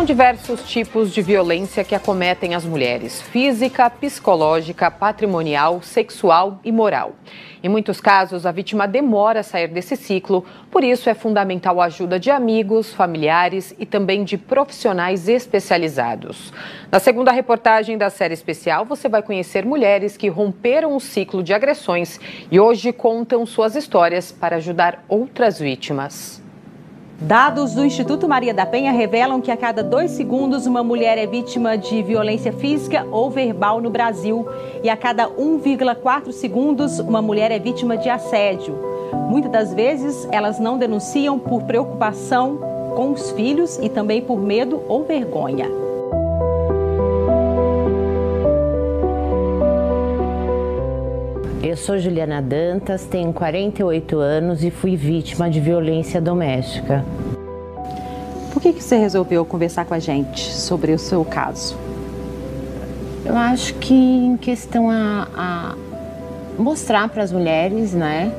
São diversos tipos de violência que acometem as mulheres: física, psicológica, patrimonial, sexual e moral. Em muitos casos, a vítima demora a sair desse ciclo, por isso é fundamental a ajuda de amigos, familiares e também de profissionais especializados. Na segunda reportagem da série especial, você vai conhecer mulheres que romperam o ciclo de agressões e hoje contam suas histórias para ajudar outras vítimas. Dados do Instituto Maria da Penha revelam que a cada dois segundos uma mulher é vítima de violência física ou verbal no Brasil e a cada 1,4 segundos uma mulher é vítima de assédio. Muitas das vezes elas não denunciam por preocupação com os filhos e também por medo ou vergonha. Eu sou Juliana Dantas, tenho 48 anos e fui vítima de violência doméstica. Por que, que você resolveu conversar com a gente sobre o seu caso? Eu acho que em questão a, a mostrar para as mulheres, né?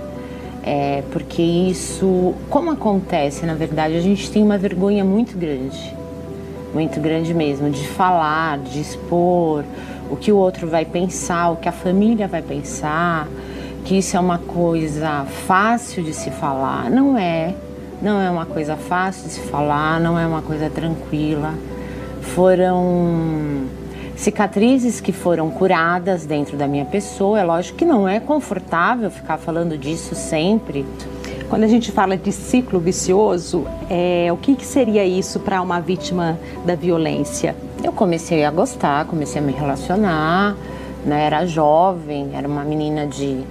É, porque isso, como acontece, na verdade, a gente tem uma vergonha muito grande, muito grande mesmo, de falar, de expor, o que o outro vai pensar, o que a família vai pensar, que isso é uma coisa fácil de se falar. Não é. Não é uma coisa fácil de se falar, não é uma coisa tranquila. Foram cicatrizes que foram curadas dentro da minha pessoa. É lógico que não é confortável ficar falando disso sempre. Quando a gente fala de ciclo vicioso, é, o que, que seria isso para uma vítima da violência? Eu comecei a gostar, comecei a me relacionar, né? Era jovem, era uma menina de,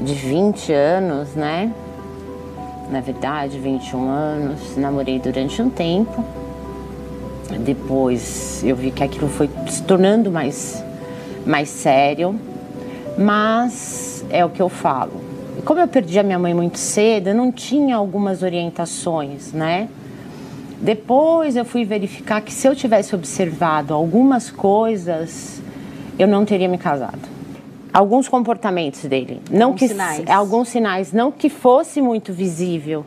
de 20 anos, né? Na verdade, 21 anos, namorei durante um tempo. Depois eu vi que aquilo foi se tornando mais, mais sério, mas é o que eu falo. Como eu perdi a minha mãe muito cedo, eu não tinha algumas orientações, né? Depois eu fui verificar que se eu tivesse observado algumas coisas, eu não teria me casado. Alguns comportamentos dele, não alguns que sinais. alguns sinais, não que fosse muito visível,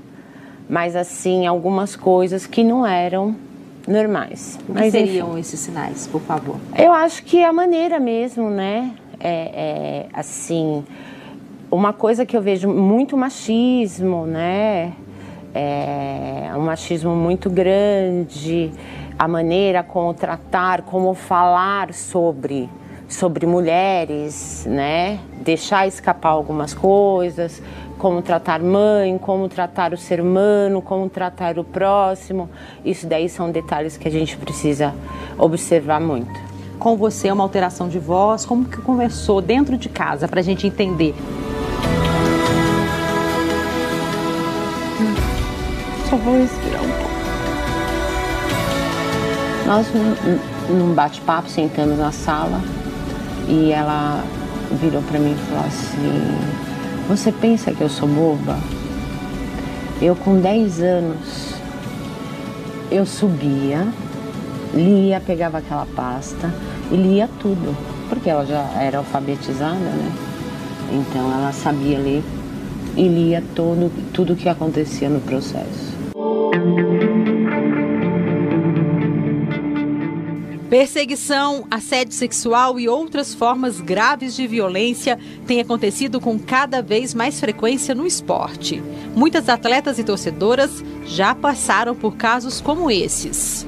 mas assim algumas coisas que não eram normais. O que mas, seriam enfim. esses sinais, por favor? Eu acho que é a maneira mesmo, né? É, é, assim, uma coisa que eu vejo muito machismo, né? É um machismo muito grande, a maneira como tratar, como falar sobre sobre mulheres, né? Deixar escapar algumas coisas, como tratar mãe, como tratar o ser humano, como tratar o próximo. Isso daí são detalhes que a gente precisa observar muito. Com você, uma alteração de voz, como que começou dentro de casa, para a gente entender? Só vou respirar um pouco. Nós, num- bate-papo, sentamos na sala e ela virou para mim e falou assim: Você pensa que eu sou boba? Eu, com 10 anos, eu subia, lia, pegava aquela pasta e lia tudo, porque ela já era alfabetizada, né? Então ela sabia ler e lia todo, tudo o que acontecia no processo. Perseguição, assédio sexual e outras formas graves de violência têm acontecido com cada vez mais frequência no esporte. Muitas atletas e torcedoras já passaram por casos como esses.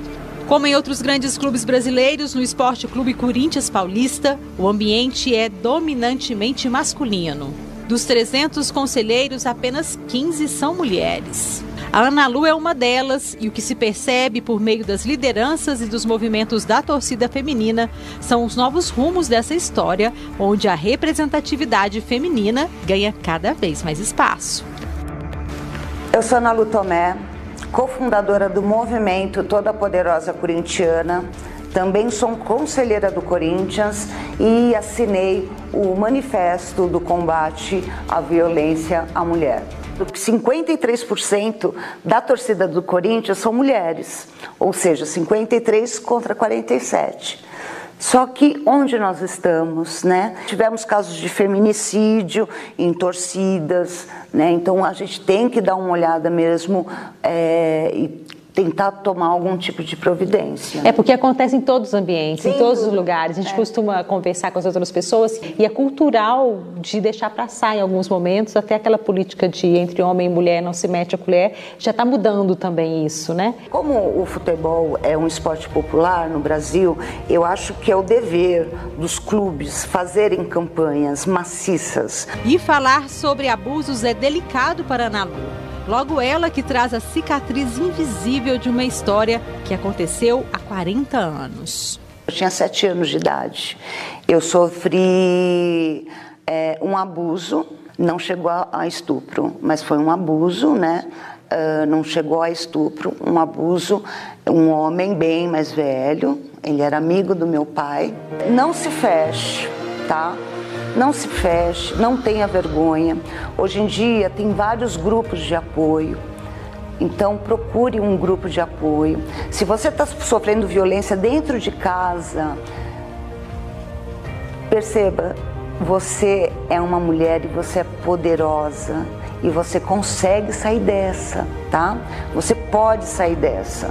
Como em outros grandes clubes brasileiros, no Esporte Clube Corinthians Paulista, o ambiente é dominantemente masculino. Dos 300 conselheiros, apenas 15 são mulheres. A Ana Lu é uma delas e o que se percebe por meio das lideranças e dos movimentos da torcida feminina são os novos rumos dessa história, onde a representatividade feminina ganha cada vez mais espaço. Eu sou Ana Lu Tomé, cofundadora do movimento Toda Poderosa Corintiana. Também sou conselheira do Corinthians e assinei o Manifesto do Combate à Violência à Mulher. 53% da torcida do Corinthians são mulheres, ou seja, 53 contra 47. Só que onde nós estamos, né? Tivemos casos de feminicídio em torcidas, né? Então a gente tem que dar uma olhada mesmo é, e tentar tomar algum tipo de providência. É porque acontece em todos os ambientes, Sim, em todos os lugares. A gente é. costuma conversar com as outras pessoas e é cultural de deixar passar em alguns momentos, até aquela política de entre homem e mulher não se mete a colher, já está mudando também isso, né? Como o futebol é um esporte popular no Brasil, eu acho que é o dever dos clubes fazerem campanhas maciças. E falar sobre abusos é delicado para Ana Lu. Logo ela que traz a cicatriz invisível de uma história que aconteceu há 40 anos. Eu tinha sete anos de idade. Eu sofri é, um abuso, não chegou a, estupro, mas foi um abuso, né? Uh, não chegou a estupro, um abuso, um homem bem mais velho, ele era amigo do meu pai. Não se feche, tá? Não se feche, não tenha vergonha. Hoje em dia tem vários grupos de apoio. Então procure um grupo de apoio. Se você está sofrendo violência dentro de casa, perceba, você é uma mulher e você é poderosa e você consegue sair dessa, tá? Você pode sair dessa.